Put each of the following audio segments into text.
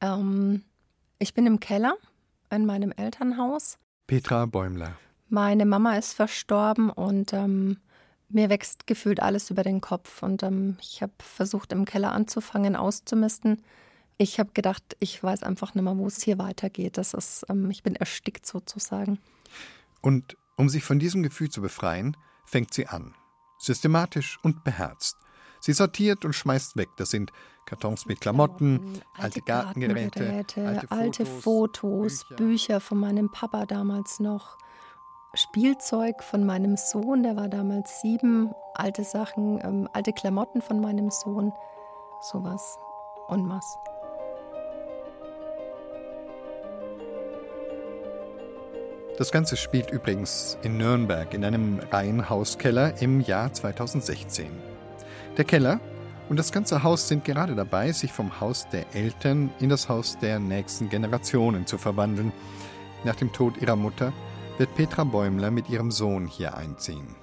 Ähm, ich bin im Keller in meinem Elternhaus. Petra Bäumler. Meine Mama ist verstorben und ähm, mir wächst gefühlt alles über den Kopf. Und ähm, ich habe versucht, im Keller anzufangen, auszumisten. Ich habe gedacht, ich weiß einfach nicht mehr, wo es hier weitergeht. Das ist, ähm, ich bin erstickt sozusagen. Und um sich von diesem Gefühl zu befreien, fängt sie an. Systematisch und beherzt. Sie sortiert und schmeißt weg. Das sind Kartons mit Klamotten, Klamotten alte, Gartengeräte, Gartengeräte, alte, alte Fotos, Bücher. Bücher von meinem Papa damals noch. Spielzeug von meinem Sohn, der war damals sieben, alte Sachen, ähm, alte Klamotten von meinem Sohn, sowas und was. Das Ganze spielt übrigens in Nürnberg in einem Reihenhauskeller im Jahr 2016. Der Keller und das ganze Haus sind gerade dabei, sich vom Haus der Eltern in das Haus der nächsten Generationen zu verwandeln. Nach dem Tod ihrer Mutter wird Petra Bäumler mit ihrem Sohn hier einziehen.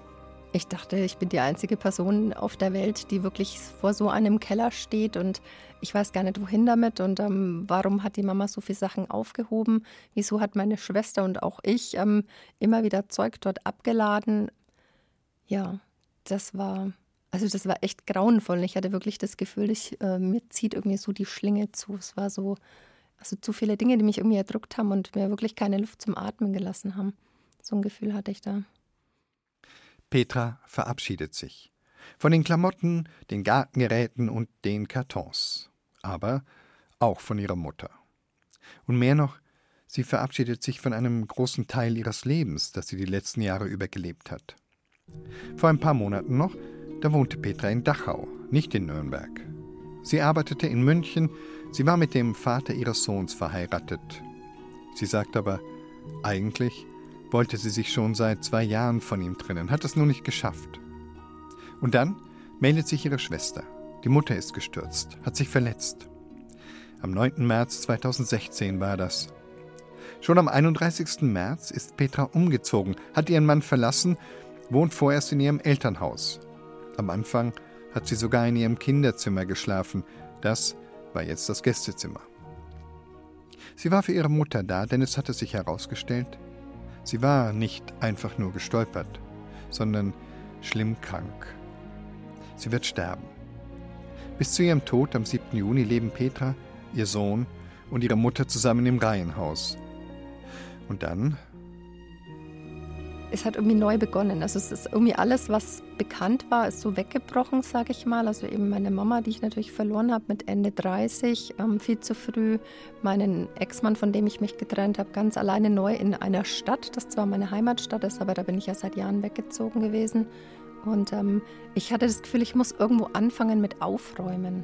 Ich dachte, ich bin die einzige Person auf der Welt, die wirklich vor so einem Keller steht und ich weiß gar nicht, wohin damit und ähm, warum hat die Mama so viele Sachen aufgehoben? Wieso hat meine Schwester und auch ich ähm, immer wieder Zeug dort abgeladen? Ja, das war, also das war echt grauenvoll. Ich hatte wirklich das Gefühl, ich, äh, mir zieht irgendwie so die Schlinge zu. Es war so, also zu viele Dinge, die mich irgendwie erdrückt haben und mir wirklich keine Luft zum Atmen gelassen haben. So ein Gefühl hatte ich da. Petra verabschiedet sich. Von den Klamotten, den Gartengeräten und den Kartons. Aber auch von ihrer Mutter. Und mehr noch, sie verabschiedet sich von einem großen Teil ihres Lebens, das sie die letzten Jahre über gelebt hat. Vor ein paar Monaten noch, da wohnte Petra in Dachau, nicht in Nürnberg. Sie arbeitete in München, sie war mit dem Vater ihres Sohns verheiratet. Sie sagt aber, eigentlich wollte sie sich schon seit zwei Jahren von ihm trennen, hat es nur nicht geschafft. Und dann meldet sich ihre Schwester. Die Mutter ist gestürzt, hat sich verletzt. Am 9. März 2016 war das. Schon am 31. März ist Petra umgezogen, hat ihren Mann verlassen, wohnt vorerst in ihrem Elternhaus. Am Anfang hat sie sogar in ihrem Kinderzimmer geschlafen. Das war jetzt das Gästezimmer. Sie war für ihre Mutter da, denn es hatte sich herausgestellt, Sie war nicht einfach nur gestolpert, sondern schlimm krank. Sie wird sterben. Bis zu ihrem Tod am 7. Juni leben Petra, ihr Sohn und ihre Mutter zusammen im Reihenhaus. Und dann es hat irgendwie neu begonnen. Also es ist irgendwie alles, was bekannt war, ist so weggebrochen, sage ich mal. Also eben meine Mama, die ich natürlich verloren habe mit Ende 30, ähm, viel zu früh. Meinen Ex-Mann, von dem ich mich getrennt habe, ganz alleine neu in einer Stadt, das zwar meine Heimatstadt ist, aber da bin ich ja seit Jahren weggezogen gewesen. Und ähm, ich hatte das Gefühl, ich muss irgendwo anfangen mit Aufräumen.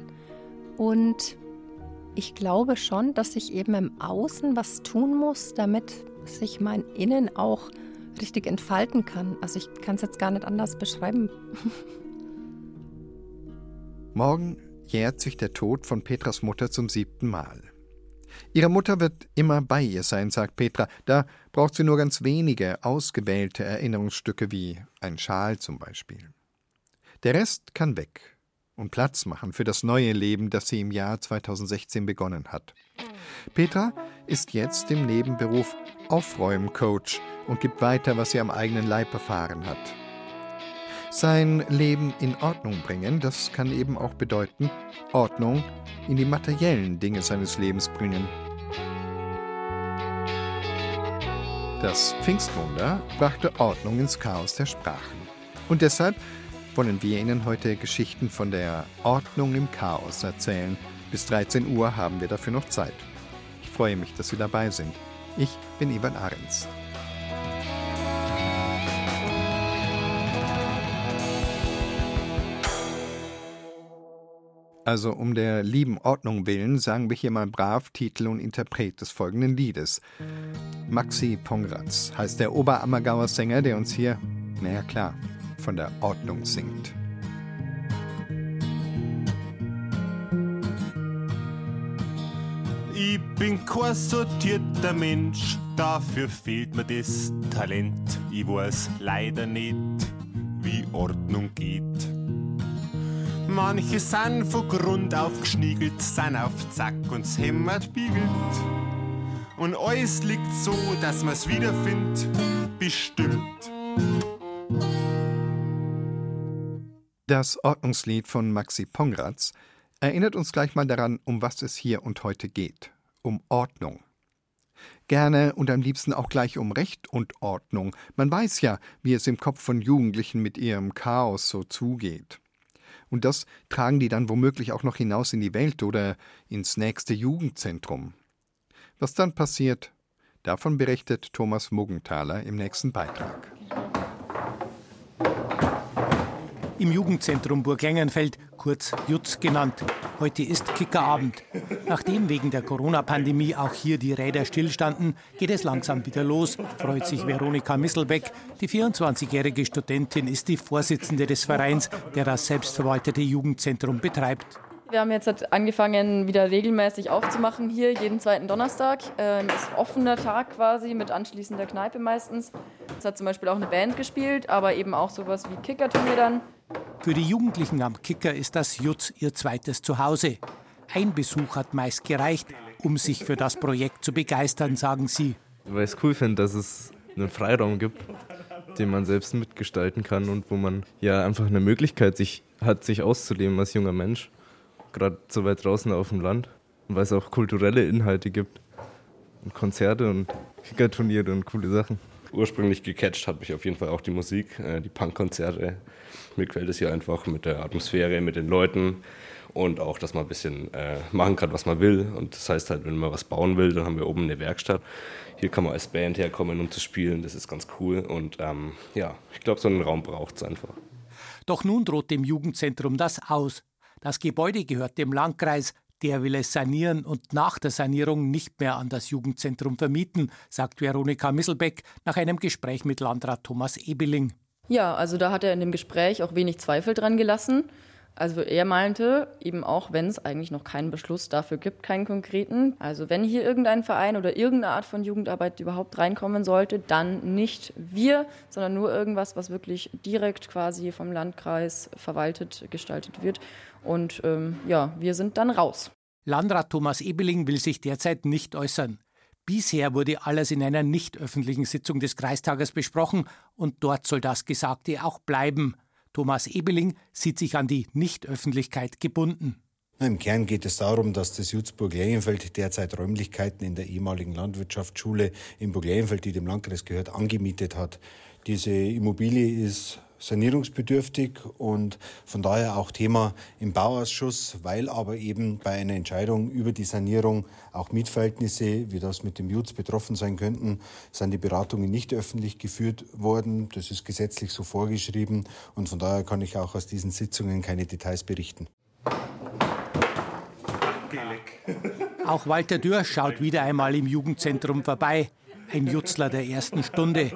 Und ich glaube schon, dass ich eben im Außen was tun muss, damit sich mein Innen auch richtig entfalten kann. Also ich kann es jetzt gar nicht anders beschreiben. Morgen jährt sich der Tod von Petras Mutter zum siebten Mal. Ihre Mutter wird immer bei ihr sein, sagt Petra. Da braucht sie nur ganz wenige, ausgewählte Erinnerungsstücke wie ein Schal zum Beispiel. Der Rest kann weg und Platz machen für das neue Leben, das sie im Jahr 2016 begonnen hat. Petra ist jetzt im Nebenberuf Aufräumcoach und gibt weiter, was sie am eigenen Leib erfahren hat. Sein Leben in Ordnung bringen, das kann eben auch bedeuten, Ordnung in die materiellen Dinge seines Lebens bringen. Das Pfingstwunder brachte Ordnung ins Chaos der Sprachen. Und deshalb wollen wir Ihnen heute Geschichten von der Ordnung im Chaos erzählen. Bis 13 Uhr haben wir dafür noch Zeit. Ich freue mich, dass Sie dabei sind. Ich bin Ivan Ahrens. Also um der lieben Ordnung willen sagen wir hier mal brav Titel und Interpret des folgenden Liedes. Maxi Pongratz heißt der Oberammergauer Sänger, der uns hier, naja klar, von der Ordnung singt. Ich bin kein sortierter Mensch, dafür fehlt mir das Talent. Ich weiß leider nicht, wie Ordnung geht. Manche sind von Grund auf geschniegelt, sind auf Zack und's hämmert biegelt. Und alles liegt so, dass man's wiederfindet, bestimmt. Das Ordnungslied von Maxi Pongratz erinnert uns gleich mal daran, um was es hier und heute geht. Um Ordnung. Gerne und am liebsten auch gleich um Recht und Ordnung. Man weiß ja, wie es im Kopf von Jugendlichen mit ihrem Chaos so zugeht. Und das tragen die dann womöglich auch noch hinaus in die Welt oder ins nächste Jugendzentrum. Was dann passiert, davon berichtet Thomas Muggenthaler im nächsten Beitrag. Im Jugendzentrum Burg Lengenfeld, kurz Jutz genannt. Heute ist Kickerabend. Nachdem wegen der Corona-Pandemie auch hier die Räder stillstanden, geht es langsam wieder los, freut sich Veronika Misselbeck. Die 24-jährige Studentin ist die Vorsitzende des Vereins, der das selbstverwaltete Jugendzentrum betreibt. Wir haben jetzt angefangen, wieder regelmäßig aufzumachen hier, jeden zweiten Donnerstag. Ähm, ist offener Tag quasi mit anschließender Kneipe meistens. Es hat zum Beispiel auch eine Band gespielt, aber eben auch sowas wie Kickerturnier dann. Für die Jugendlichen am Kicker ist das Jutz ihr zweites Zuhause. Ein Besuch hat meist gereicht, um sich für das Projekt zu begeistern, sagen sie. Weil ich es cool finde, dass es einen Freiraum gibt, den man selbst mitgestalten kann und wo man ja einfach eine Möglichkeit sich, hat, sich auszuleben als junger Mensch. Gerade so weit draußen auf dem Land. Und weil es auch kulturelle Inhalte gibt. Und Konzerte und Kickerturniere und coole Sachen. Ursprünglich gecatcht hat mich auf jeden Fall auch die Musik, äh, die Punkkonzerte mir gefällt es hier einfach mit der Atmosphäre, mit den Leuten und auch, dass man ein bisschen äh, machen kann, was man will. Und das heißt halt, wenn man was bauen will, dann haben wir oben eine Werkstatt. Hier kann man als Band herkommen, um zu spielen. Das ist ganz cool. Und ähm, ja, ich glaube, so einen Raum braucht es einfach. Doch nun droht dem Jugendzentrum das aus. Das Gebäude gehört dem Landkreis. Der will es sanieren und nach der Sanierung nicht mehr an das Jugendzentrum vermieten, sagt Veronika Misselbeck nach einem Gespräch mit Landrat Thomas Ebeling. Ja, also da hat er in dem Gespräch auch wenig Zweifel dran gelassen. Also er meinte, eben auch wenn es eigentlich noch keinen Beschluss dafür gibt, keinen konkreten, also wenn hier irgendein Verein oder irgendeine Art von Jugendarbeit überhaupt reinkommen sollte, dann nicht wir, sondern nur irgendwas, was wirklich direkt quasi vom Landkreis verwaltet, gestaltet wird. Und ähm, ja, wir sind dann raus. Landrat Thomas Ebeling will sich derzeit nicht äußern. Bisher wurde alles in einer nicht öffentlichen Sitzung des Kreistages besprochen und dort soll das Gesagte auch bleiben. Thomas Ebeling sieht sich an die Nichtöffentlichkeit gebunden. Im Kern geht es darum, dass das Jutzburg-Lerienfeld derzeit Räumlichkeiten in der ehemaligen Landwirtschaftsschule in Burg-Lerienfeld, die dem Landkreis gehört, angemietet hat. Diese Immobilie ist sanierungsbedürftig und von daher auch Thema im Bauausschuss, weil aber eben bei einer Entscheidung über die Sanierung auch Mietverhältnisse, wie das mit dem Jutz betroffen sein könnten, sind die Beratungen nicht öffentlich geführt worden. Das ist gesetzlich so vorgeschrieben und von daher kann ich auch aus diesen Sitzungen keine Details berichten. Auch Walter Dürr schaut wieder einmal im Jugendzentrum vorbei. Ein Jutzler der ersten Stunde.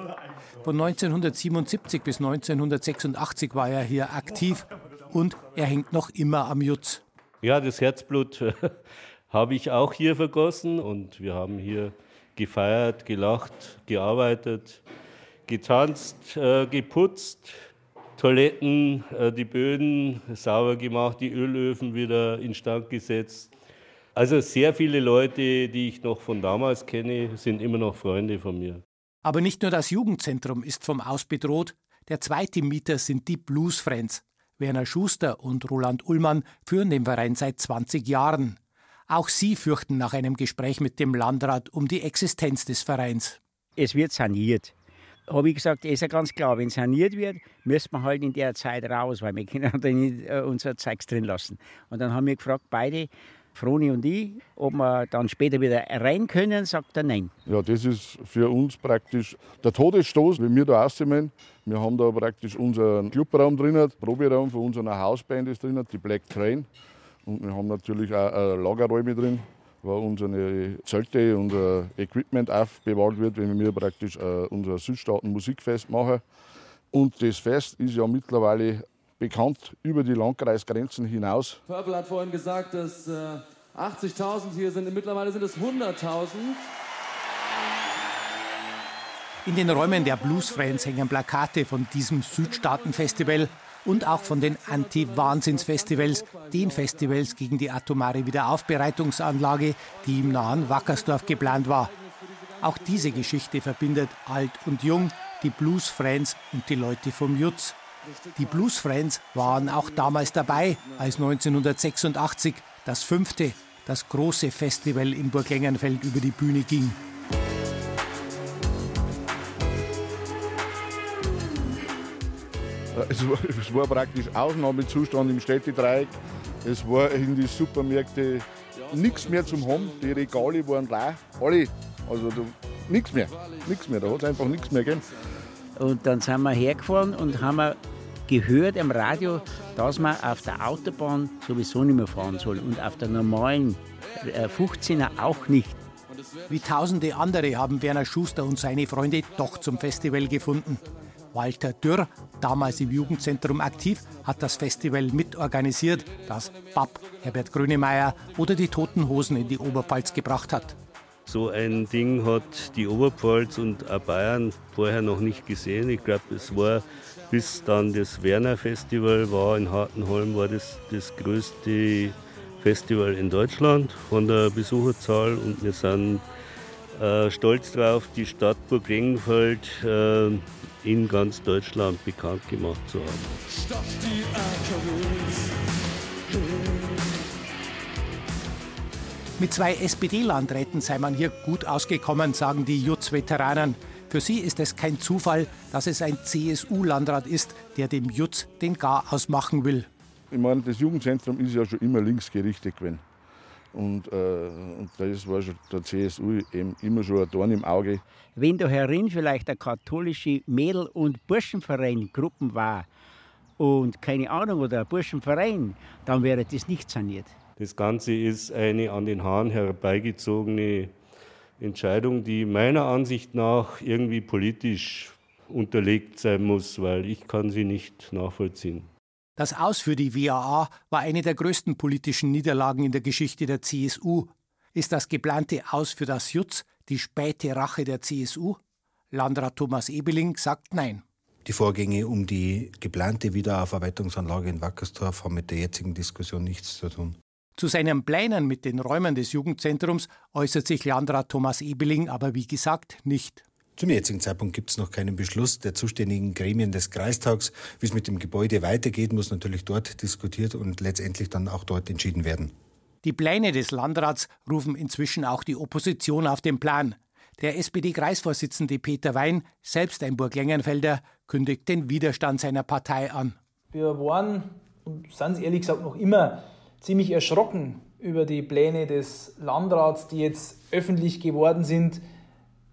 Von 1977 bis 1986 war er hier aktiv und er hängt noch immer am Jutz. Ja, das Herzblut habe ich auch hier vergossen und wir haben hier gefeiert, gelacht, gearbeitet, getanzt, äh, geputzt, Toiletten, äh, die Böden sauber gemacht, die Ölöfen wieder instand gesetzt. Also sehr viele Leute, die ich noch von damals kenne, sind immer noch Freunde von mir. Aber nicht nur das Jugendzentrum ist vom Aus bedroht. Der zweite Mieter sind die Blues Friends. Werner Schuster und Roland Ullmann führen den Verein seit 20 Jahren. Auch sie fürchten nach einem Gespräch mit dem Landrat um die Existenz des Vereins. Es wird saniert. Habe ich gesagt, ist ja ganz klar, wenn saniert wird, müssen wir halt in der Zeit raus, weil wir können da nicht äh, unser Zeugs drin lassen. Und dann haben wir gefragt, beide, Froni und ich, ob wir dann später wieder rein können, sagt er nein. Ja, das ist für uns praktisch der Todesstoß, wenn wir da rauskommen. Wir haben da praktisch unseren Clubraum drin, der Proberaum für unsere Hausband ist drin, die Black Train. Und wir haben natürlich auch Lagerräume drin, wo unsere Zelte, unser Equipment aufbewahrt wird, wenn wir praktisch äh, unser Südstaaten Musikfest machen. Und das Fest ist ja mittlerweile bekannt über die Landkreisgrenzen hinaus. Purple hat vorhin gesagt, dass äh, 80.000 hier sind. Mittlerweile sind es 100.000. In den Räumen der Blues Friends hängen Plakate von diesem Südstaatenfestival und auch von den Anti-Wahnsinns-Festivals, den Festivals gegen die atomare Wiederaufbereitungsanlage, die im nahen Wackersdorf geplant war. Auch diese Geschichte verbindet alt und jung, die Blues-Friends und die Leute vom Jutz. Die Blues-Friends waren auch damals dabei, als 1986 das fünfte, das große Festival in Burglengenfeld über die Bühne ging. Es war, es war praktisch Ausnahmezustand im Städtedreieck. Es war in den Supermärkten nichts mehr zum haben. Die Regale waren leer. Alle. Also nichts mehr. Nichts mehr. Da hat es einfach nichts mehr gegeben. Und dann sind wir hergefahren und haben gehört am Radio, dass man auf der Autobahn sowieso nicht mehr fahren soll und auf der normalen 15er äh, auch nicht. Wie tausende andere haben Werner Schuster und seine Freunde doch zum Festival gefunden. Walter Dürr, damals im Jugendzentrum aktiv, hat das Festival mitorganisiert, das BAP Herbert Grönemeyer oder die Toten Hosen in die Oberpfalz gebracht hat. So ein Ding hat die Oberpfalz und auch Bayern vorher noch nicht gesehen. Ich glaube, es war bis dann das Werner Festival war in Hartenholm, war das das größte Festival in Deutschland von der Besucherzahl und wir sind äh, stolz darauf, die Stadt Burg Lengenfeld äh, in ganz Deutschland bekannt gemacht zu haben. Stopp die Mit zwei SPD-Landräten sei man hier gut ausgekommen, sagen die Jutz-Veteranen. Für sie ist es kein Zufall, dass es ein CSU-Landrat ist, der dem Jutz den Garaus machen will. Ich meine, das Jugendzentrum ist ja schon immer linksgerichtet gewesen. Und, äh, und das war schon der CSU eben immer schon ein Dorn im Auge. Wenn da herin vielleicht eine katholische Mädel- und Burschenverein Gruppen war und keine Ahnung oder ein Burschenverein, dann wäre das nicht saniert. Das Ganze ist eine an den Haaren herbeigezogene Entscheidung, die meiner Ansicht nach irgendwie politisch unterlegt sein muss, weil ich kann sie nicht nachvollziehen. Das Aus für die WAA war eine der größten politischen Niederlagen in der Geschichte der CSU. Ist das geplante Aus für das Jutz die späte Rache der CSU? Landrat Thomas Ebeling sagt Nein. Die Vorgänge um die geplante Wiederaufarbeitungsanlage in Wackersdorf haben mit der jetzigen Diskussion nichts zu tun. Zu seinen Plänen mit den Räumen des Jugendzentrums äußert sich Landrat Thomas Ebeling aber wie gesagt nicht. Zum jetzigen Zeitpunkt gibt es noch keinen Beschluss der zuständigen Gremien des Kreistags. Wie es mit dem Gebäude weitergeht, muss natürlich dort diskutiert und letztendlich dann auch dort entschieden werden. Die Pläne des Landrats rufen inzwischen auch die Opposition auf den Plan. Der SPD-Kreisvorsitzende Peter Wein, selbst ein Burglängenfelder, kündigt den Widerstand seiner Partei an. Wir waren, und sind ehrlich gesagt noch immer, ziemlich erschrocken über die Pläne des Landrats, die jetzt öffentlich geworden sind,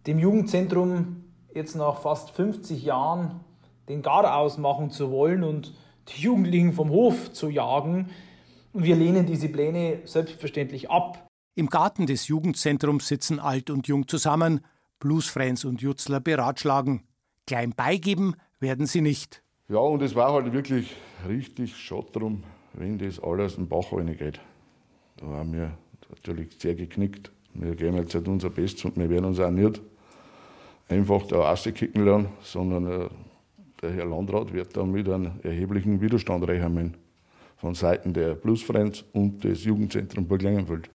dem Jugendzentrum jetzt nach fast 50 Jahren den Garaus machen zu wollen und die Jugendlichen vom Hof zu jagen. Und wir lehnen diese Pläne selbstverständlich ab. Im Garten des Jugendzentrums sitzen Alt und Jung zusammen, Bluesfriends und Jutzler beratschlagen. Klein beigeben werden sie nicht. Ja, und es war halt wirklich richtig schade drum, wenn das alles den Bach geht. Da haben wir natürlich sehr geknickt. Wir geben jetzt halt unser Bestes und wir werden uns auch nicht einfach da rauskicken lassen, sondern äh, der Herr Landrat wird dann mit einem erheblichen Widerstand rechnen von Seiten der Plusfriends und des Jugendzentrums Burg Lengenfeld.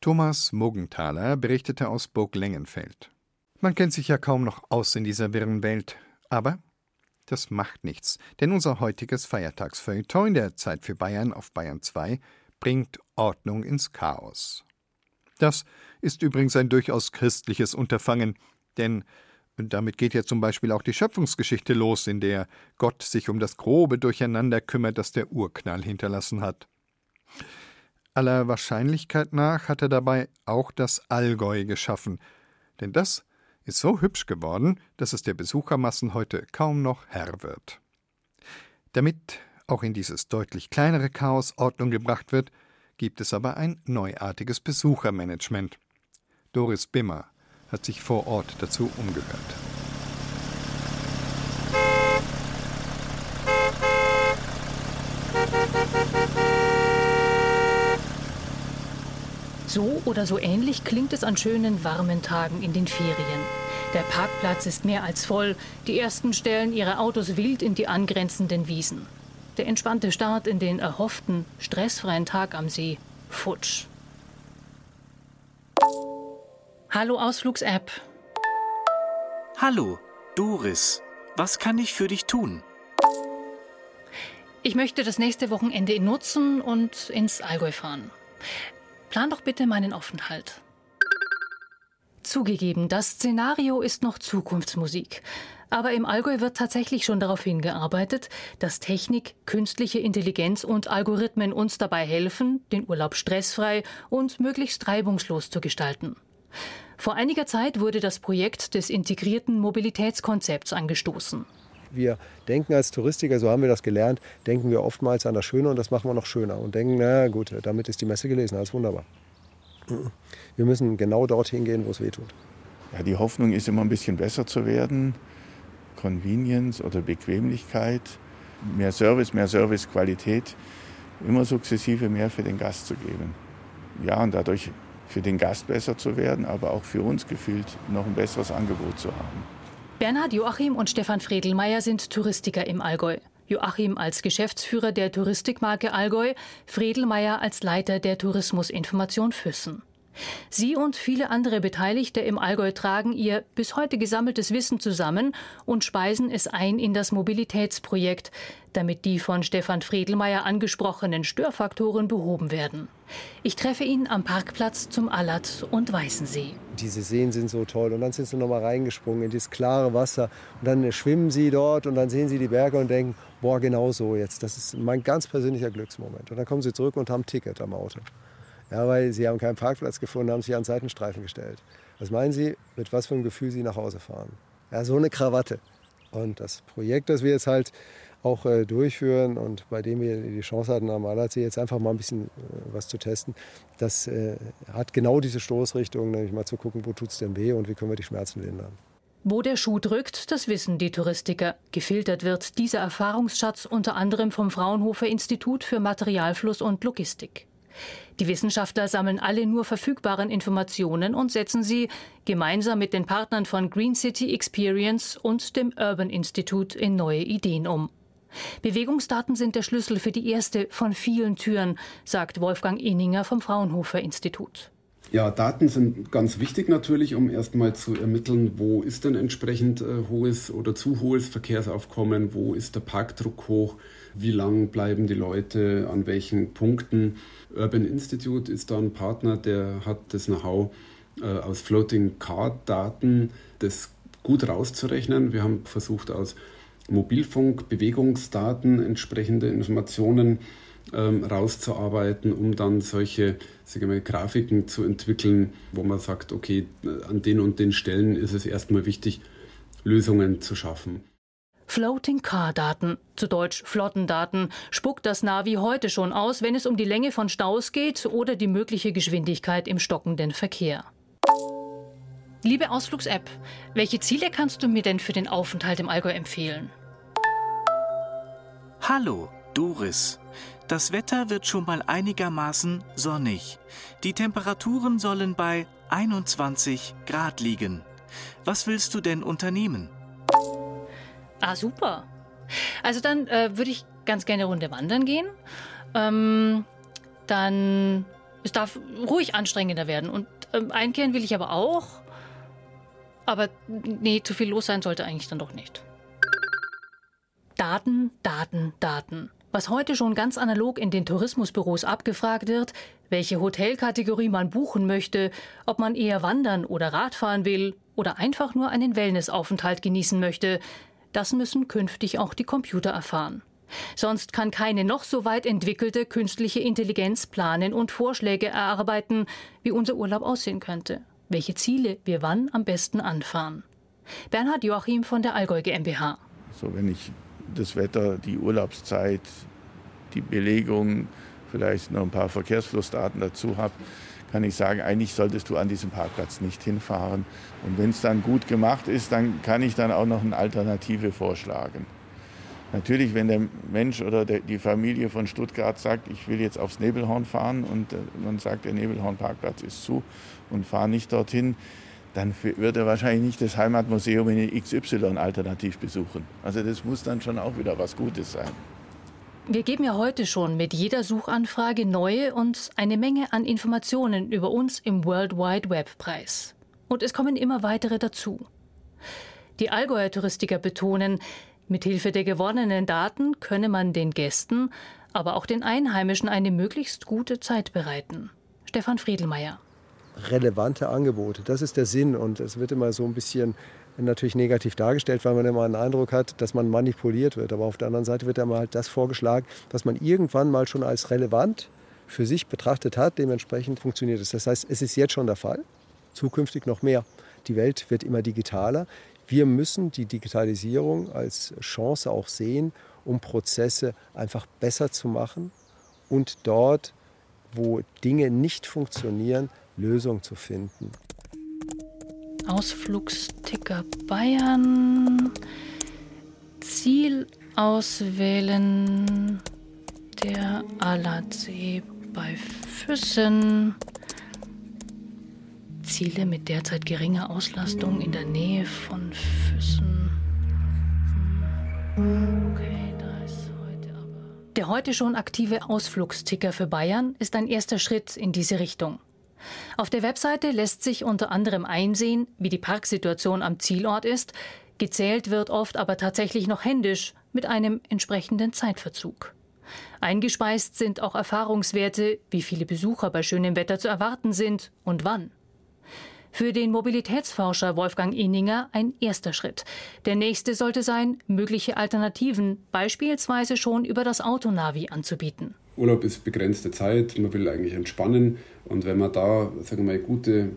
Thomas Mogenthaler berichtete aus Burg Lengenfeld. Man kennt sich ja kaum noch aus in dieser wirren Welt, aber das macht nichts, denn unser heutiges Feiertagsfeuilleton der Zeit für Bayern auf Bayern 2 bringt Ordnung ins Chaos. Das ist übrigens ein durchaus christliches Unterfangen, denn damit geht ja zum Beispiel auch die Schöpfungsgeschichte los, in der Gott sich um das grobe Durcheinander kümmert, das der Urknall hinterlassen hat. Aller Wahrscheinlichkeit nach hat er dabei auch das Allgäu geschaffen, denn das ist so hübsch geworden, dass es der Besuchermassen heute kaum noch Herr wird. Damit auch in dieses deutlich kleinere Chaos Ordnung gebracht wird, gibt es aber ein neuartiges Besuchermanagement. Doris Bimmer hat sich vor Ort dazu umgehört. So oder so ähnlich klingt es an schönen warmen Tagen in den Ferien. Der Parkplatz ist mehr als voll. Die ersten stellen ihre Autos wild in die angrenzenden Wiesen. Der entspannte Start in den erhofften, stressfreien Tag am See. Futsch. Hallo Ausflugs-App. Hallo, Doris. Was kann ich für dich tun? Ich möchte das nächste Wochenende nutzen und ins Allgäu fahren. Plan doch bitte meinen Aufenthalt. Zugegeben, das Szenario ist noch Zukunftsmusik. Aber im Allgäu wird tatsächlich schon darauf hingearbeitet, dass Technik, künstliche Intelligenz und Algorithmen uns dabei helfen, den Urlaub stressfrei und möglichst reibungslos zu gestalten. Vor einiger Zeit wurde das Projekt des integrierten Mobilitätskonzepts angestoßen. Wir denken als Touristiker, so haben wir das gelernt, denken wir oftmals an das Schöne und das machen wir noch schöner und denken, na gut, damit ist die Messe gelesen, alles wunderbar. Wir müssen genau dorthin gehen, wo es weh tut. Ja, die Hoffnung ist immer ein bisschen besser zu werden. Convenience oder Bequemlichkeit, mehr Service, mehr Servicequalität, immer sukzessive mehr für den Gast zu geben. Ja, und dadurch für den Gast besser zu werden, aber auch für uns gefühlt noch ein besseres Angebot zu haben. Bernhard Joachim und Stefan Fredelmeier sind Touristiker im Allgäu. Joachim als Geschäftsführer der Touristikmarke Allgäu, Fredelmeier als Leiter der Tourismusinformation Füssen. Sie und viele andere Beteiligte im Allgäu tragen ihr bis heute gesammeltes Wissen zusammen und speisen es ein in das Mobilitätsprojekt, damit die von Stefan Fredelmeier angesprochenen Störfaktoren behoben werden. Ich treffe ihn am Parkplatz zum Allat und Weißensee. Diese Seen sind so toll und dann sind sie noch mal reingesprungen in dieses klare Wasser und dann schwimmen sie dort und dann sehen sie die Berge und denken, boah, genau so jetzt. Das ist mein ganz persönlicher Glücksmoment. Und dann kommen sie zurück und haben ein Ticket am Auto. Ja, weil sie haben keinen Parkplatz gefunden, haben sich an Seitenstreifen gestellt. Was meinen Sie, mit was für einem Gefühl Sie nach Hause fahren? Ja, so eine Krawatte. Und das Projekt, das wir jetzt halt auch äh, durchführen und bei dem wir die Chance hatten, am Allersee jetzt einfach mal ein bisschen äh, was zu testen, das äh, hat genau diese Stoßrichtung, nämlich mal zu gucken, wo tut es denn weh und wie können wir die Schmerzen lindern. Wo der Schuh drückt, das wissen die Touristiker. Gefiltert wird dieser Erfahrungsschatz unter anderem vom Fraunhofer Institut für Materialfluss und Logistik. Die Wissenschaftler sammeln alle nur verfügbaren Informationen und setzen sie gemeinsam mit den Partnern von Green City Experience und dem Urban Institute in neue Ideen um. Bewegungsdaten sind der Schlüssel für die erste von vielen Türen, sagt Wolfgang Eninger vom Fraunhofer Institut. Ja, Daten sind ganz wichtig natürlich, um erstmal zu ermitteln, wo ist denn entsprechend äh, hohes oder zu hohes Verkehrsaufkommen, wo ist der Parkdruck hoch, wie lang bleiben die Leute, an welchen Punkten. Urban Institute ist da ein Partner, der hat das Know-how äh, aus Floating Car Daten, das gut rauszurechnen. Wir haben versucht, aus Mobilfunk, Bewegungsdaten entsprechende Informationen ähm, rauszuarbeiten, um dann solche wir, Grafiken zu entwickeln, wo man sagt, okay, an den und den Stellen ist es erstmal wichtig, Lösungen zu schaffen. Floating Car Daten, zu Deutsch Flottendaten, spuckt das Navi heute schon aus, wenn es um die Länge von Staus geht oder die mögliche Geschwindigkeit im stockenden Verkehr. Liebe Ausflugs-App, welche Ziele kannst du mir denn für den Aufenthalt im Allgäu empfehlen? Hallo, Doris. Das Wetter wird schon mal einigermaßen sonnig. Die Temperaturen sollen bei 21 Grad liegen. Was willst du denn unternehmen? Ah, super. Also dann äh, würde ich ganz gerne eine Runde wandern gehen. Ähm, dann, es darf ruhig anstrengender werden. Und ähm, einkehren will ich aber auch. Aber nee, zu viel los sein sollte eigentlich dann doch nicht. Daten, Daten, Daten. Was heute schon ganz analog in den Tourismusbüros abgefragt wird, welche Hotelkategorie man buchen möchte, ob man eher wandern oder Radfahren will oder einfach nur einen Wellnessaufenthalt genießen möchte, das müssen künftig auch die Computer erfahren. Sonst kann keine noch so weit entwickelte künstliche Intelligenz planen und Vorschläge erarbeiten, wie unser Urlaub aussehen könnte, welche Ziele wir wann am besten anfahren. Bernhard Joachim von der Allgäu GmbH. So, wenn ich das Wetter, die Urlaubszeit, die Belegung, vielleicht noch ein paar Verkehrsflussdaten dazu habe, kann ich sagen, eigentlich solltest du an diesem Parkplatz nicht hinfahren. Und wenn es dann gut gemacht ist, dann kann ich dann auch noch eine Alternative vorschlagen. Natürlich, wenn der Mensch oder der, die Familie von Stuttgart sagt, ich will jetzt aufs Nebelhorn fahren und äh, man sagt, der Nebelhorn-Parkplatz ist zu und fahre nicht dorthin, dann wird er wahrscheinlich nicht das Heimatmuseum in XY alternativ besuchen. Also das muss dann schon auch wieder was Gutes sein. Wir geben ja heute schon mit jeder Suchanfrage neue und eine Menge an Informationen über uns im World Wide Web preis. Und es kommen immer weitere dazu. Die Allgäuer Touristiker betonen, mithilfe der gewonnenen Daten könne man den Gästen, aber auch den Einheimischen eine möglichst gute Zeit bereiten. Stefan Friedelmeier. Relevante Angebote, das ist der Sinn und es wird immer so ein bisschen natürlich negativ dargestellt, weil man immer einen Eindruck hat, dass man manipuliert wird. Aber auf der anderen Seite wird einmal halt das vorgeschlagen, was man irgendwann mal schon als relevant für sich betrachtet hat. Dementsprechend funktioniert es. Das heißt, es ist jetzt schon der Fall, zukünftig noch mehr. Die Welt wird immer digitaler. Wir müssen die Digitalisierung als Chance auch sehen, um Prozesse einfach besser zu machen und dort, wo Dinge nicht funktionieren, Lösungen zu finden. Ausflugsticker Bayern. Ziel auswählen. Der Aladsee bei Füssen. Ziele mit derzeit geringer Auslastung in der Nähe von Füssen. Okay, da ist heute aber. Der heute schon aktive Ausflugsticker für Bayern ist ein erster Schritt in diese Richtung. Auf der Webseite lässt sich unter anderem einsehen, wie die Parksituation am Zielort ist. Gezählt wird oft aber tatsächlich noch händisch mit einem entsprechenden Zeitverzug. Eingespeist sind auch Erfahrungswerte, wie viele Besucher bei schönem Wetter zu erwarten sind und wann. Für den Mobilitätsforscher Wolfgang Inninger ein erster Schritt. Der nächste sollte sein, mögliche Alternativen, beispielsweise schon über das Autonavi anzubieten. Urlaub ist begrenzte Zeit, man will eigentlich entspannen und wenn man da, sagen wir mal, gute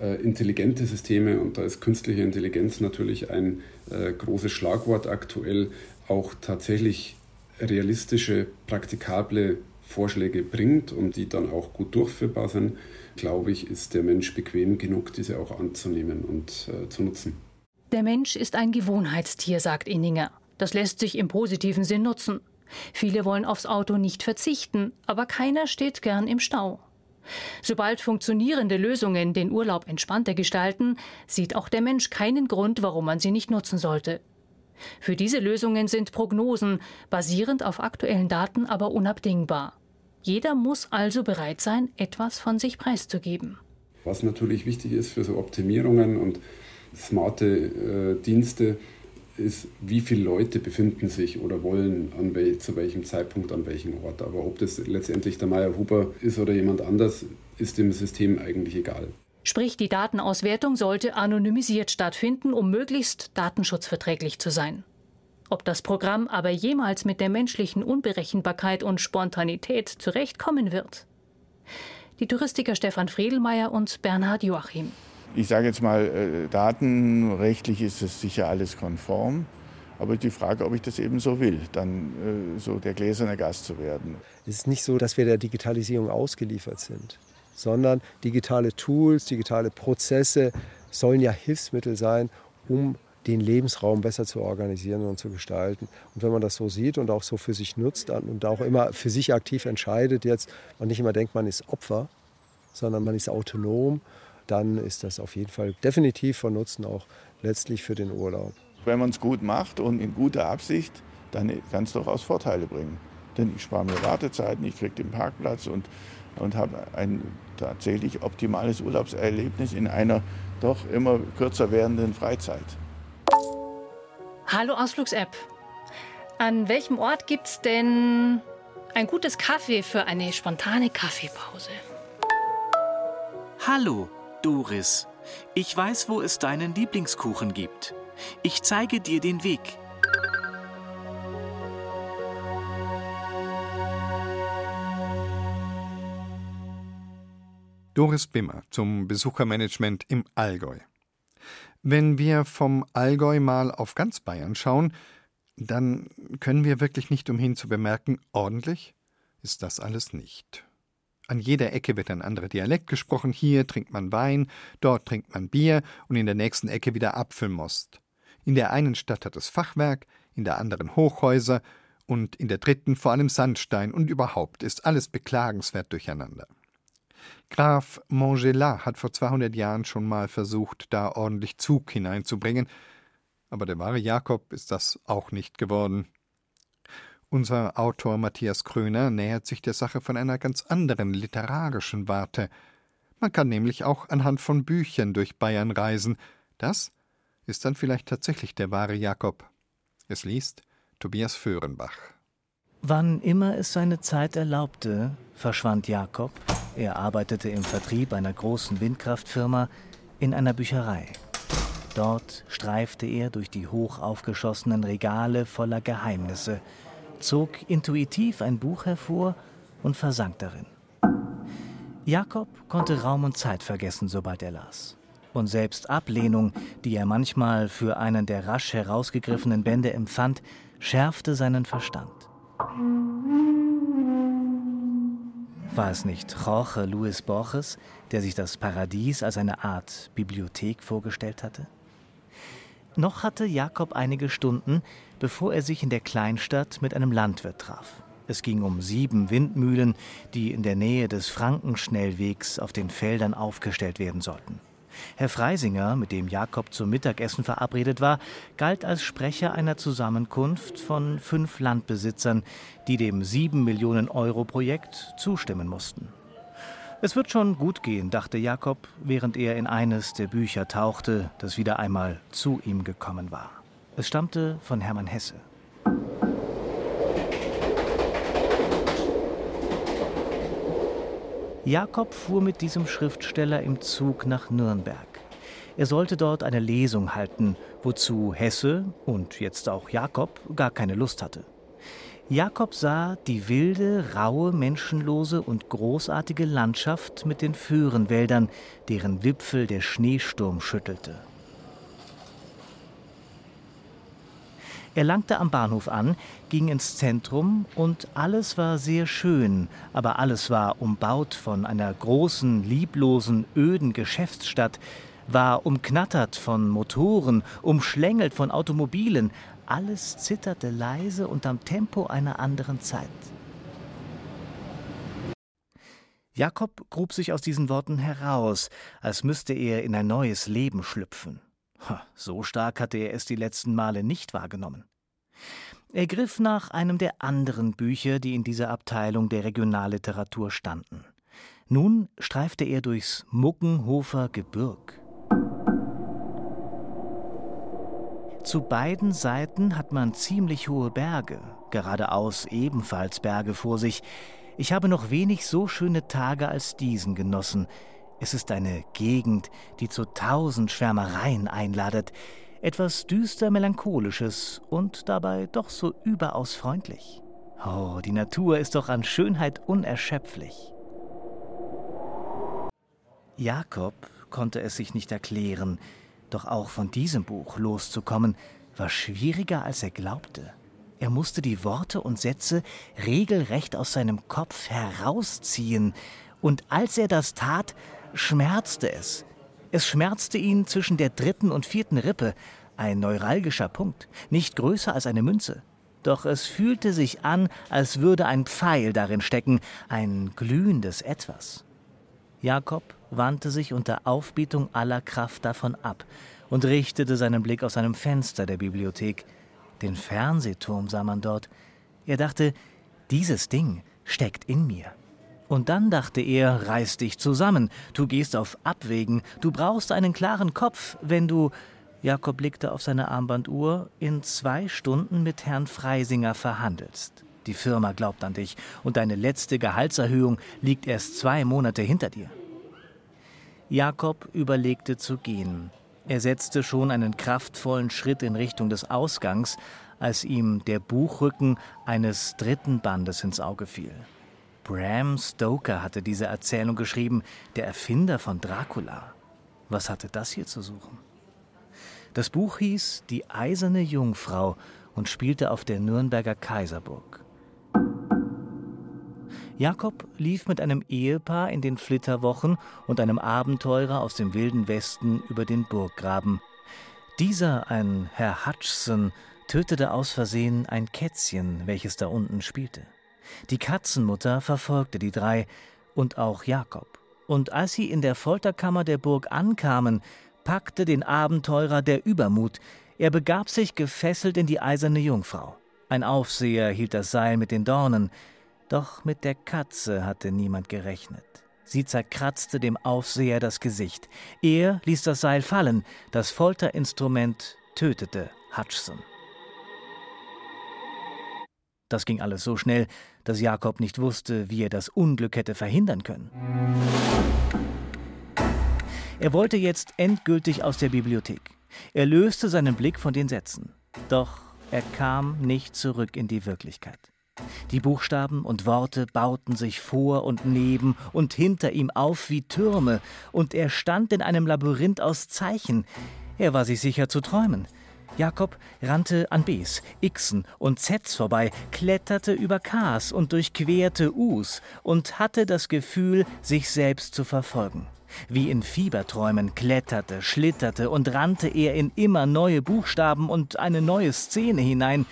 äh, intelligente Systeme und da ist künstliche Intelligenz natürlich ein äh, großes Schlagwort aktuell, auch tatsächlich realistische, praktikable Vorschläge bringt und die dann auch gut durchführbar sind, glaube ich, ist der Mensch bequem genug, diese auch anzunehmen und äh, zu nutzen. Der Mensch ist ein Gewohnheitstier, sagt Inninger. Das lässt sich im positiven Sinn nutzen. Viele wollen aufs Auto nicht verzichten, aber keiner steht gern im Stau. Sobald funktionierende Lösungen den Urlaub entspannter gestalten, sieht auch der Mensch keinen Grund, warum man sie nicht nutzen sollte. Für diese Lösungen sind Prognosen, basierend auf aktuellen Daten, aber unabdingbar. Jeder muss also bereit sein, etwas von sich preiszugeben. Was natürlich wichtig ist für so Optimierungen und smarte äh, Dienste, ist, wie viele Leute befinden sich oder wollen an wel zu welchem Zeitpunkt an welchem Ort. Aber ob das letztendlich der Meier Huber ist oder jemand anders, ist dem System eigentlich egal. Sprich, die Datenauswertung sollte anonymisiert stattfinden, um möglichst datenschutzverträglich zu sein. Ob das Programm aber jemals mit der menschlichen Unberechenbarkeit und Spontanität zurechtkommen wird? Die Touristiker Stefan Friedelmeier und Bernhard Joachim ich sage jetzt mal, äh, datenrechtlich ist es sicher alles konform. Aber die Frage, ob ich das eben so will, dann äh, so der gläserne Gast zu werden. Es ist nicht so, dass wir der Digitalisierung ausgeliefert sind, sondern digitale Tools, digitale Prozesse sollen ja Hilfsmittel sein, um den Lebensraum besser zu organisieren und zu gestalten. Und wenn man das so sieht und auch so für sich nutzt und auch immer für sich aktiv entscheidet, jetzt man nicht immer denkt, man ist Opfer, sondern man ist autonom dann ist das auf jeden Fall definitiv von Nutzen auch letztlich für den Urlaub. Wenn man es gut macht und in guter Absicht, dann kann es durchaus Vorteile bringen. Denn ich spare mir Wartezeiten, ich kriege den Parkplatz und, und habe ein tatsächlich optimales Urlaubserlebnis in einer doch immer kürzer werdenden Freizeit. Hallo Ausflugs-App. An welchem Ort gibt es denn ein gutes Kaffee für eine spontane Kaffeepause? Hallo, Doris, ich weiß, wo es deinen Lieblingskuchen gibt. Ich zeige dir den Weg. Doris Bimmer zum Besuchermanagement im Allgäu. Wenn wir vom Allgäu mal auf ganz Bayern schauen, dann können wir wirklich nicht umhin zu bemerken, ordentlich ist das alles nicht. An jeder Ecke wird ein anderer Dialekt gesprochen. Hier trinkt man Wein, dort trinkt man Bier und in der nächsten Ecke wieder Apfelmost. In der einen Stadt hat es Fachwerk, in der anderen Hochhäuser und in der dritten vor allem Sandstein und überhaupt ist alles beklagenswert durcheinander. Graf Montgelat hat vor 200 Jahren schon mal versucht, da ordentlich Zug hineinzubringen, aber der wahre Jakob ist das auch nicht geworden. Unser Autor Matthias Kröner nähert sich der Sache von einer ganz anderen literarischen Warte. Man kann nämlich auch anhand von Büchern durch Bayern reisen. Das ist dann vielleicht tatsächlich der wahre Jakob. Es liest Tobias Föhrenbach. Wann immer es seine Zeit erlaubte, verschwand Jakob, er arbeitete im Vertrieb einer großen Windkraftfirma, in einer Bücherei. Dort streifte er durch die hoch aufgeschossenen Regale voller Geheimnisse, zog intuitiv ein Buch hervor und versank darin. Jakob konnte Raum und Zeit vergessen, sobald er las. Und selbst Ablehnung, die er manchmal für einen der rasch herausgegriffenen Bände empfand, schärfte seinen Verstand. War es nicht Jorge Luis Borges, der sich das Paradies als eine Art Bibliothek vorgestellt hatte? Noch hatte Jakob einige Stunden, bevor er sich in der Kleinstadt mit einem Landwirt traf. Es ging um sieben Windmühlen, die in der Nähe des Frankenschnellwegs auf den Feldern aufgestellt werden sollten. Herr Freisinger, mit dem Jakob zum Mittagessen verabredet war, galt als Sprecher einer Zusammenkunft von fünf Landbesitzern, die dem sieben Millionen Euro Projekt zustimmen mussten. Es wird schon gut gehen, dachte Jakob, während er in eines der Bücher tauchte, das wieder einmal zu ihm gekommen war. Es stammte von Hermann Hesse. Jakob fuhr mit diesem Schriftsteller im Zug nach Nürnberg. Er sollte dort eine Lesung halten, wozu Hesse und jetzt auch Jakob gar keine Lust hatte. Jakob sah die wilde, raue, menschenlose und großartige Landschaft mit den Föhrenwäldern, deren Wipfel der Schneesturm schüttelte. Er langte am Bahnhof an, ging ins Zentrum und alles war sehr schön, aber alles war umbaut von einer großen, lieblosen, öden Geschäftsstadt, war umknattert von Motoren, umschlängelt von Automobilen, alles zitterte leise und am Tempo einer anderen Zeit. Jakob grub sich aus diesen Worten heraus, als müsste er in ein neues Leben schlüpfen. So stark hatte er es die letzten Male nicht wahrgenommen. Er griff nach einem der anderen Bücher, die in dieser Abteilung der Regionalliteratur standen. Nun streifte er durchs Muckenhofer Gebirg. Zu beiden Seiten hat man ziemlich hohe Berge, geradeaus ebenfalls Berge vor sich. Ich habe noch wenig so schöne Tage als diesen genossen. Es ist eine Gegend, die zu tausend Schwärmereien einladet, etwas düster melancholisches und dabei doch so überaus freundlich. Oh, die Natur ist doch an Schönheit unerschöpflich. Jakob konnte es sich nicht erklären, doch auch von diesem Buch loszukommen, war schwieriger, als er glaubte. Er musste die Worte und Sätze regelrecht aus seinem Kopf herausziehen, und als er das tat, schmerzte es. Es schmerzte ihn zwischen der dritten und vierten Rippe, ein neuralgischer Punkt, nicht größer als eine Münze. Doch es fühlte sich an, als würde ein Pfeil darin stecken, ein glühendes Etwas. Jakob wandte sich unter Aufbietung aller Kraft davon ab und richtete seinen Blick aus einem Fenster der Bibliothek. Den Fernsehturm sah man dort. Er dachte, dieses Ding steckt in mir. Und dann dachte er, reiß dich zusammen, du gehst auf Abwägen, du brauchst einen klaren Kopf, wenn du, Jakob blickte auf seine Armbanduhr, in zwei Stunden mit Herrn Freisinger verhandelst. Die Firma glaubt an dich und deine letzte Gehaltserhöhung liegt erst zwei Monate hinter dir. Jakob überlegte zu gehen. Er setzte schon einen kraftvollen Schritt in Richtung des Ausgangs, als ihm der Buchrücken eines dritten Bandes ins Auge fiel. Bram Stoker hatte diese Erzählung geschrieben, der Erfinder von Dracula. Was hatte das hier zu suchen? Das Buch hieß Die eiserne Jungfrau und spielte auf der Nürnberger Kaiserburg. Jakob lief mit einem Ehepaar in den Flitterwochen und einem Abenteurer aus dem wilden Westen über den Burggraben. Dieser, ein Herr Hutchson, tötete aus Versehen ein Kätzchen, welches da unten spielte. Die Katzenmutter verfolgte die drei und auch Jakob. Und als sie in der Folterkammer der Burg ankamen, packte den Abenteurer der Übermut. Er begab sich gefesselt in die eiserne Jungfrau. Ein Aufseher hielt das Seil mit den Dornen. Doch mit der Katze hatte niemand gerechnet. Sie zerkratzte dem Aufseher das Gesicht. Er ließ das Seil fallen. Das Folterinstrument tötete Hutchson. Das ging alles so schnell, dass Jakob nicht wusste, wie er das Unglück hätte verhindern können. Er wollte jetzt endgültig aus der Bibliothek. Er löste seinen Blick von den Sätzen. Doch er kam nicht zurück in die Wirklichkeit. Die Buchstaben und Worte bauten sich vor und neben und hinter ihm auf wie Türme, und er stand in einem Labyrinth aus Zeichen. Er war sich sicher zu träumen. Jakob rannte an Bs, Xen und Zs vorbei, kletterte über Ks und durchquerte Us und hatte das Gefühl, sich selbst zu verfolgen. Wie in Fieberträumen kletterte, schlitterte und rannte er in immer neue Buchstaben und eine neue Szene hinein.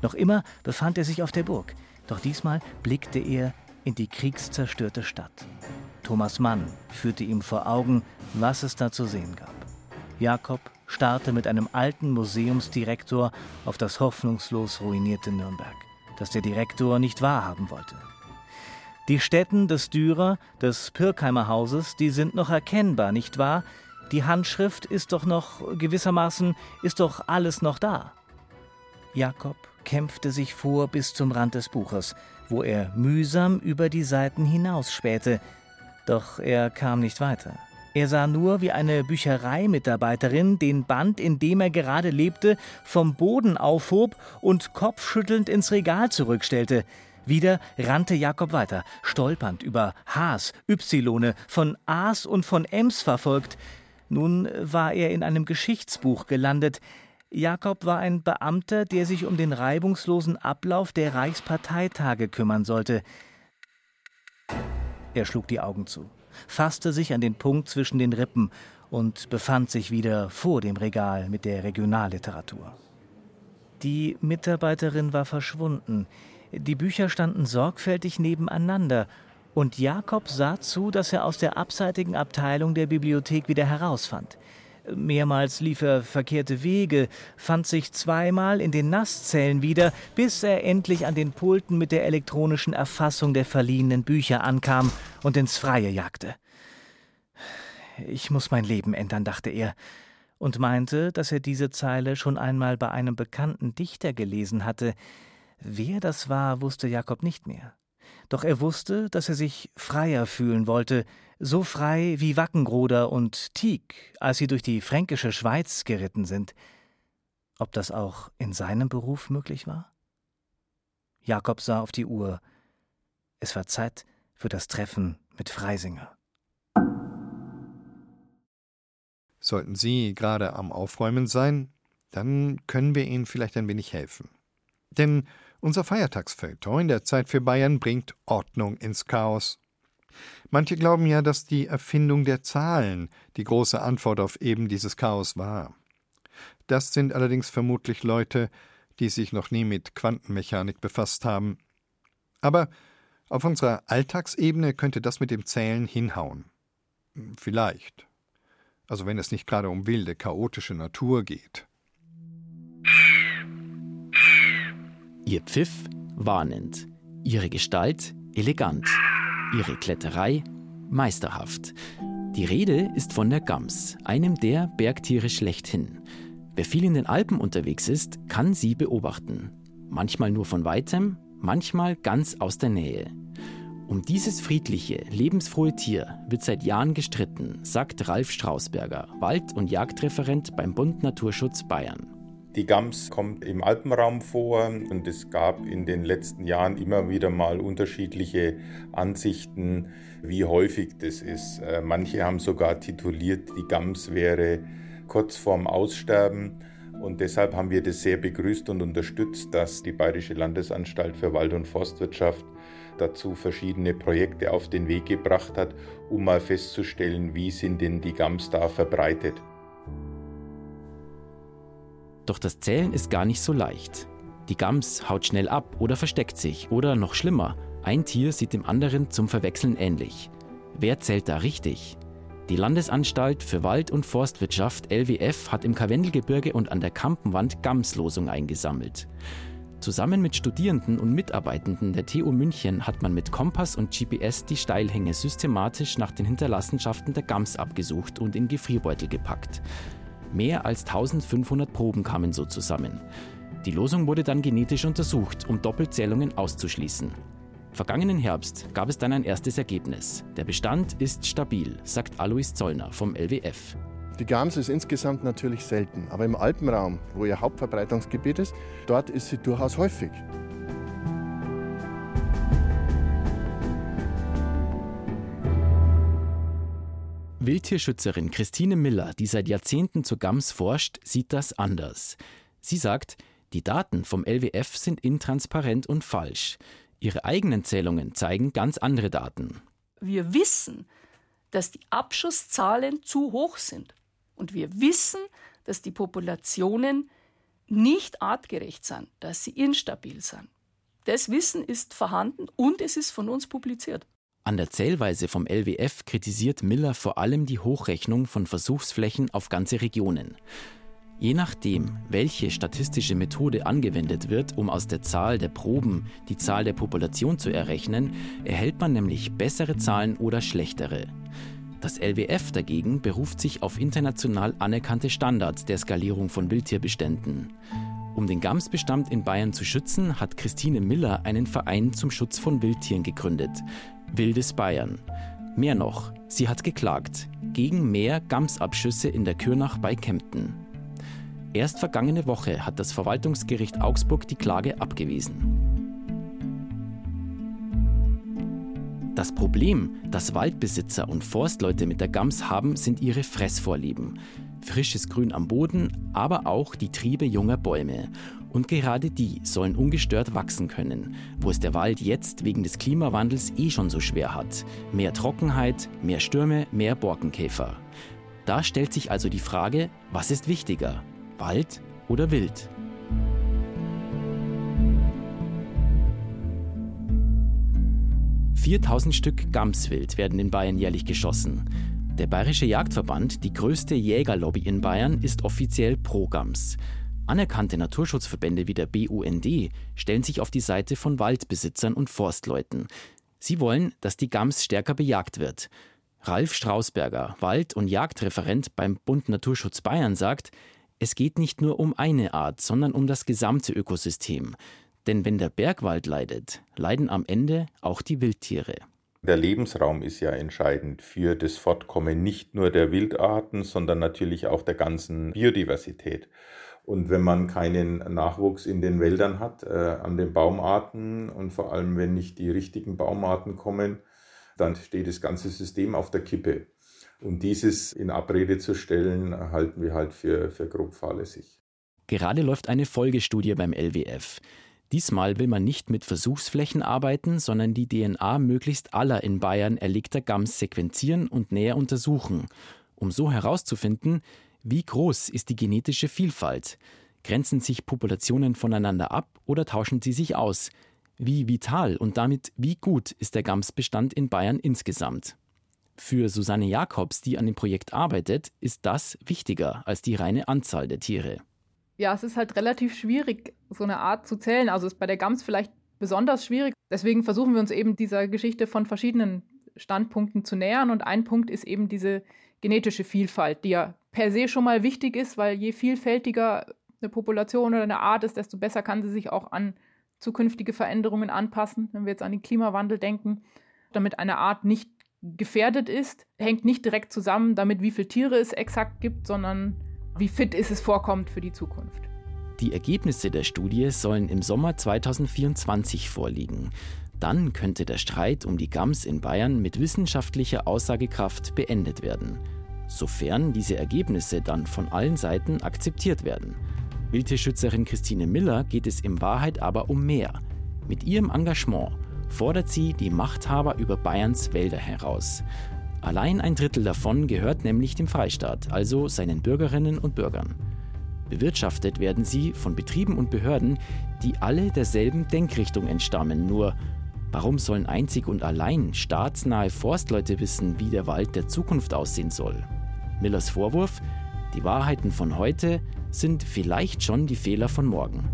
Noch immer befand er sich auf der Burg, doch diesmal blickte er in die kriegszerstörte Stadt. Thomas Mann führte ihm vor Augen, was es da zu sehen gab. Jakob starrte mit einem alten Museumsdirektor auf das hoffnungslos ruinierte Nürnberg, das der Direktor nicht wahrhaben wollte. Die Stätten des Dürer, des Pirkheimer Hauses, die sind noch erkennbar, nicht wahr? Die Handschrift ist doch noch gewissermaßen, ist doch alles noch da. Jakob kämpfte sich vor bis zum Rand des Buches, wo er mühsam über die Seiten hinausspähte, doch er kam nicht weiter. Er sah nur, wie eine Büchereimitarbeiterin den Band, in dem er gerade lebte, vom Boden aufhob und kopfschüttelnd ins Regal zurückstellte. Wieder rannte Jakob weiter, stolpernd über Hs, Ylone, von As und von Ems verfolgt. Nun war er in einem Geschichtsbuch gelandet. Jakob war ein Beamter, der sich um den reibungslosen Ablauf der Reichsparteitage kümmern sollte. Er schlug die Augen zu fasste sich an den Punkt zwischen den Rippen und befand sich wieder vor dem Regal mit der Regionalliteratur. Die Mitarbeiterin war verschwunden. Die Bücher standen sorgfältig nebeneinander, und Jakob sah zu, dass er aus der abseitigen Abteilung der Bibliothek wieder herausfand. Mehrmals lief er verkehrte Wege, fand sich zweimal in den Nasszellen wieder, bis er endlich an den Pulten mit der elektronischen Erfassung der verliehenen Bücher ankam und ins Freie jagte. Ich muss mein Leben ändern, dachte er, und meinte, dass er diese Zeile schon einmal bei einem bekannten Dichter gelesen hatte. Wer das war, wusste Jakob nicht mehr. Doch er wusste, dass er sich freier fühlen wollte, so frei wie Wackengroder und Tieck, als sie durch die fränkische Schweiz geritten sind. Ob das auch in seinem Beruf möglich war? Jakob sah auf die Uhr. Es war Zeit für das Treffen mit Freisinger. Sollten Sie gerade am Aufräumen sein, dann können wir Ihnen vielleicht ein wenig helfen. Denn unser Feiertagsfeuilleton in der Zeit für Bayern bringt Ordnung ins Chaos. Manche glauben ja, dass die Erfindung der Zahlen die große Antwort auf eben dieses Chaos war. Das sind allerdings vermutlich Leute, die sich noch nie mit Quantenmechanik befasst haben. Aber auf unserer Alltagsebene könnte das mit dem Zählen hinhauen. Vielleicht. Also wenn es nicht gerade um wilde, chaotische Natur geht. Ihr Pfiff warnend, ihre Gestalt elegant, ihre Kletterei meisterhaft. Die Rede ist von der Gams, einem der Bergtiere schlechthin. Wer viel in den Alpen unterwegs ist, kann sie beobachten. Manchmal nur von weitem, manchmal ganz aus der Nähe. Um dieses friedliche, lebensfrohe Tier wird seit Jahren gestritten, sagt Ralf Strausberger, Wald- und Jagdreferent beim Bund Naturschutz Bayern. Die Gams kommt im Alpenraum vor und es gab in den letzten Jahren immer wieder mal unterschiedliche Ansichten, wie häufig das ist. Äh, manche haben sogar tituliert, die Gams wäre kurz vorm Aussterben. Und deshalb haben wir das sehr begrüßt und unterstützt, dass die Bayerische Landesanstalt für Wald- und Forstwirtschaft dazu verschiedene Projekte auf den Weg gebracht hat, um mal festzustellen, wie sind denn die Gams da verbreitet. Doch das Zählen ist gar nicht so leicht. Die Gams haut schnell ab oder versteckt sich oder noch schlimmer, ein Tier sieht dem anderen zum Verwechseln ähnlich. wer zählt da richtig? Die Landesanstalt für Wald- und Forstwirtschaft LWF hat im Karwendelgebirge und an der Kampenwand Gamslosung eingesammelt. Zusammen mit Studierenden und Mitarbeitenden der TU München hat man mit Kompass und GPS die Steilhänge systematisch nach den Hinterlassenschaften der Gams abgesucht und in Gefrierbeutel gepackt. Mehr als 1500 Proben kamen so zusammen. Die Losung wurde dann genetisch untersucht, um Doppelzählungen auszuschließen. Vergangenen Herbst gab es dann ein erstes Ergebnis. Der Bestand ist stabil, sagt Alois Zollner vom LWF. Die Gams ist insgesamt natürlich selten, aber im Alpenraum, wo ihr Hauptverbreitungsgebiet ist, dort ist sie durchaus häufig. Wildtierschützerin Christine Miller, die seit Jahrzehnten zur Gams forscht, sieht das anders. Sie sagt, die Daten vom LWF sind intransparent und falsch. Ihre eigenen Zählungen zeigen ganz andere Daten. Wir wissen, dass die Abschusszahlen zu hoch sind. Und wir wissen, dass die Populationen nicht artgerecht sind, dass sie instabil sind. Das Wissen ist vorhanden und es ist von uns publiziert. An der Zählweise vom LWF kritisiert Miller vor allem die Hochrechnung von Versuchsflächen auf ganze Regionen. Je nachdem, welche statistische Methode angewendet wird, um aus der Zahl der Proben die Zahl der Population zu errechnen, erhält man nämlich bessere Zahlen oder schlechtere. Das LWF dagegen beruft sich auf international anerkannte Standards der Skalierung von Wildtierbeständen. Um den Gamsbestand in Bayern zu schützen, hat Christine Miller einen Verein zum Schutz von Wildtieren gegründet. Wildes Bayern. Mehr noch, sie hat geklagt gegen mehr Gamsabschüsse in der Kürnach bei Kempten. Erst vergangene Woche hat das Verwaltungsgericht Augsburg die Klage abgewiesen. Das Problem, das Waldbesitzer und Forstleute mit der Gams haben, sind ihre Fressvorlieben. Frisches Grün am Boden, aber auch die Triebe junger Bäume. Und gerade die sollen ungestört wachsen können, wo es der Wald jetzt wegen des Klimawandels eh schon so schwer hat. Mehr Trockenheit, mehr Stürme, mehr Borkenkäfer. Da stellt sich also die Frage, was ist wichtiger? Wald oder Wild? Viertausend Stück Gamswild werden in Bayern jährlich geschossen. Der Bayerische Jagdverband, die größte Jägerlobby in Bayern, ist offiziell pro Gams. Anerkannte Naturschutzverbände wie der BUND stellen sich auf die Seite von Waldbesitzern und Forstleuten. Sie wollen, dass die Gams stärker bejagt wird. Ralf Strausberger, Wald- und Jagdreferent beim Bund Naturschutz Bayern, sagt, es geht nicht nur um eine Art, sondern um das gesamte Ökosystem. Denn wenn der Bergwald leidet, leiden am Ende auch die Wildtiere. Der Lebensraum ist ja entscheidend für das Fortkommen nicht nur der Wildarten, sondern natürlich auch der ganzen Biodiversität. Und wenn man keinen Nachwuchs in den Wäldern hat, äh, an den Baumarten und vor allem wenn nicht die richtigen Baumarten kommen, dann steht das ganze System auf der Kippe. Und dieses in Abrede zu stellen, halten wir halt für, für grob fahrlässig. Gerade läuft eine Folgestudie beim LWF. Diesmal will man nicht mit Versuchsflächen arbeiten, sondern die DNA möglichst aller in Bayern erlegter Gams sequenzieren und näher untersuchen, um so herauszufinden, wie groß ist die genetische Vielfalt? Grenzen sich Populationen voneinander ab oder tauschen sie sich aus? Wie vital und damit wie gut ist der Gamsbestand in Bayern insgesamt? Für Susanne Jakobs, die an dem Projekt arbeitet, ist das wichtiger als die reine Anzahl der Tiere. Ja, es ist halt relativ schwierig, so eine Art zu zählen. Also ist bei der Gams vielleicht besonders schwierig. Deswegen versuchen wir uns eben dieser Geschichte von verschiedenen Standpunkten zu nähern. Und ein Punkt ist eben diese genetische Vielfalt, die ja per se schon mal wichtig ist, weil je vielfältiger eine Population oder eine Art ist, desto besser kann sie sich auch an zukünftige Veränderungen anpassen. Wenn wir jetzt an den Klimawandel denken, damit eine Art nicht gefährdet ist, hängt nicht direkt zusammen damit, wie viele Tiere es exakt gibt, sondern wie fit ist es vorkommt für die Zukunft. Die Ergebnisse der Studie sollen im Sommer 2024 vorliegen. Dann könnte der Streit um die Gams in Bayern mit wissenschaftlicher Aussagekraft beendet werden, sofern diese Ergebnisse dann von allen Seiten akzeptiert werden. Wildtierschützerin Christine Miller geht es in Wahrheit aber um mehr. Mit ihrem Engagement fordert sie die Machthaber über Bayerns Wälder heraus. Allein ein Drittel davon gehört nämlich dem Freistaat, also seinen Bürgerinnen und Bürgern. Bewirtschaftet werden sie von Betrieben und Behörden, die alle derselben Denkrichtung entstammen, nur Warum sollen einzig und allein staatsnahe Forstleute wissen, wie der Wald der Zukunft aussehen soll? Millers Vorwurf, die Wahrheiten von heute sind vielleicht schon die Fehler von morgen.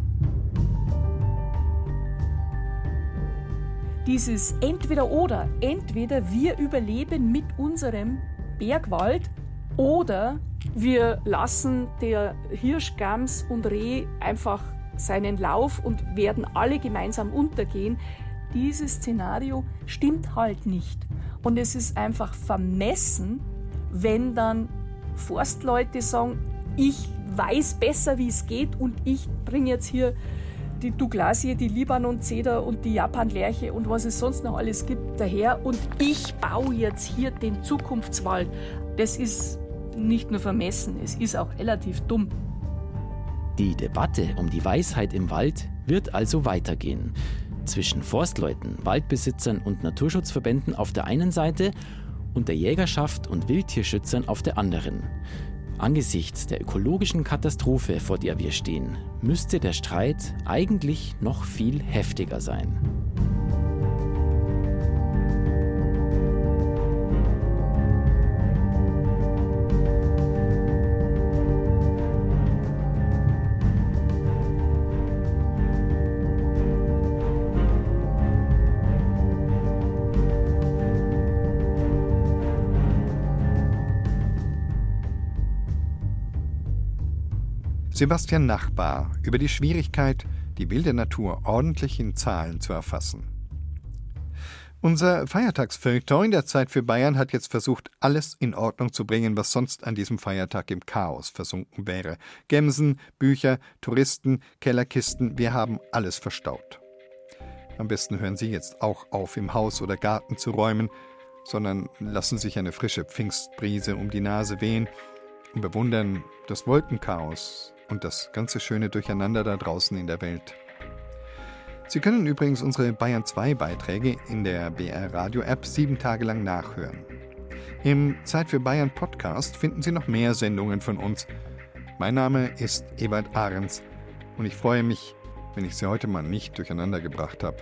Dieses Entweder-Oder, entweder wir überleben mit unserem Bergwald oder wir lassen der Hirsch, Gams und Reh einfach seinen Lauf und werden alle gemeinsam untergehen. Dieses Szenario stimmt halt nicht. Und es ist einfach vermessen, wenn dann Forstleute sagen, ich weiß besser, wie es geht und ich bringe jetzt hier die Douglasie, die Libanon-Zeder und die Japan-Lerche und was es sonst noch alles gibt daher und ich baue jetzt hier den Zukunftswald. Das ist nicht nur vermessen, es ist auch relativ dumm. Die Debatte um die Weisheit im Wald wird also weitergehen. Zwischen Forstleuten, Waldbesitzern und Naturschutzverbänden auf der einen Seite und der Jägerschaft und Wildtierschützern auf der anderen. Angesichts der ökologischen Katastrophe, vor der wir stehen, müsste der Streit eigentlich noch viel heftiger sein. Sebastian Nachbar über die Schwierigkeit, die wilde Natur ordentlich in Zahlen zu erfassen. Unser Feiertagsfeuilleton in der Zeit für Bayern hat jetzt versucht, alles in Ordnung zu bringen, was sonst an diesem Feiertag im Chaos versunken wäre. Gemsen, Bücher, Touristen, Kellerkisten, wir haben alles verstaut. Am besten hören Sie jetzt auch auf, im Haus oder Garten zu räumen, sondern lassen sich eine frische Pfingstbrise um die Nase wehen und bewundern das Wolkenchaos, und das ganze schöne Durcheinander da draußen in der Welt. Sie können übrigens unsere Bayern 2 Beiträge in der BR Radio App sieben Tage lang nachhören. Im Zeit für Bayern Podcast finden Sie noch mehr Sendungen von uns. Mein Name ist Ewald Ahrens und ich freue mich, wenn ich Sie heute mal nicht durcheinander gebracht habe.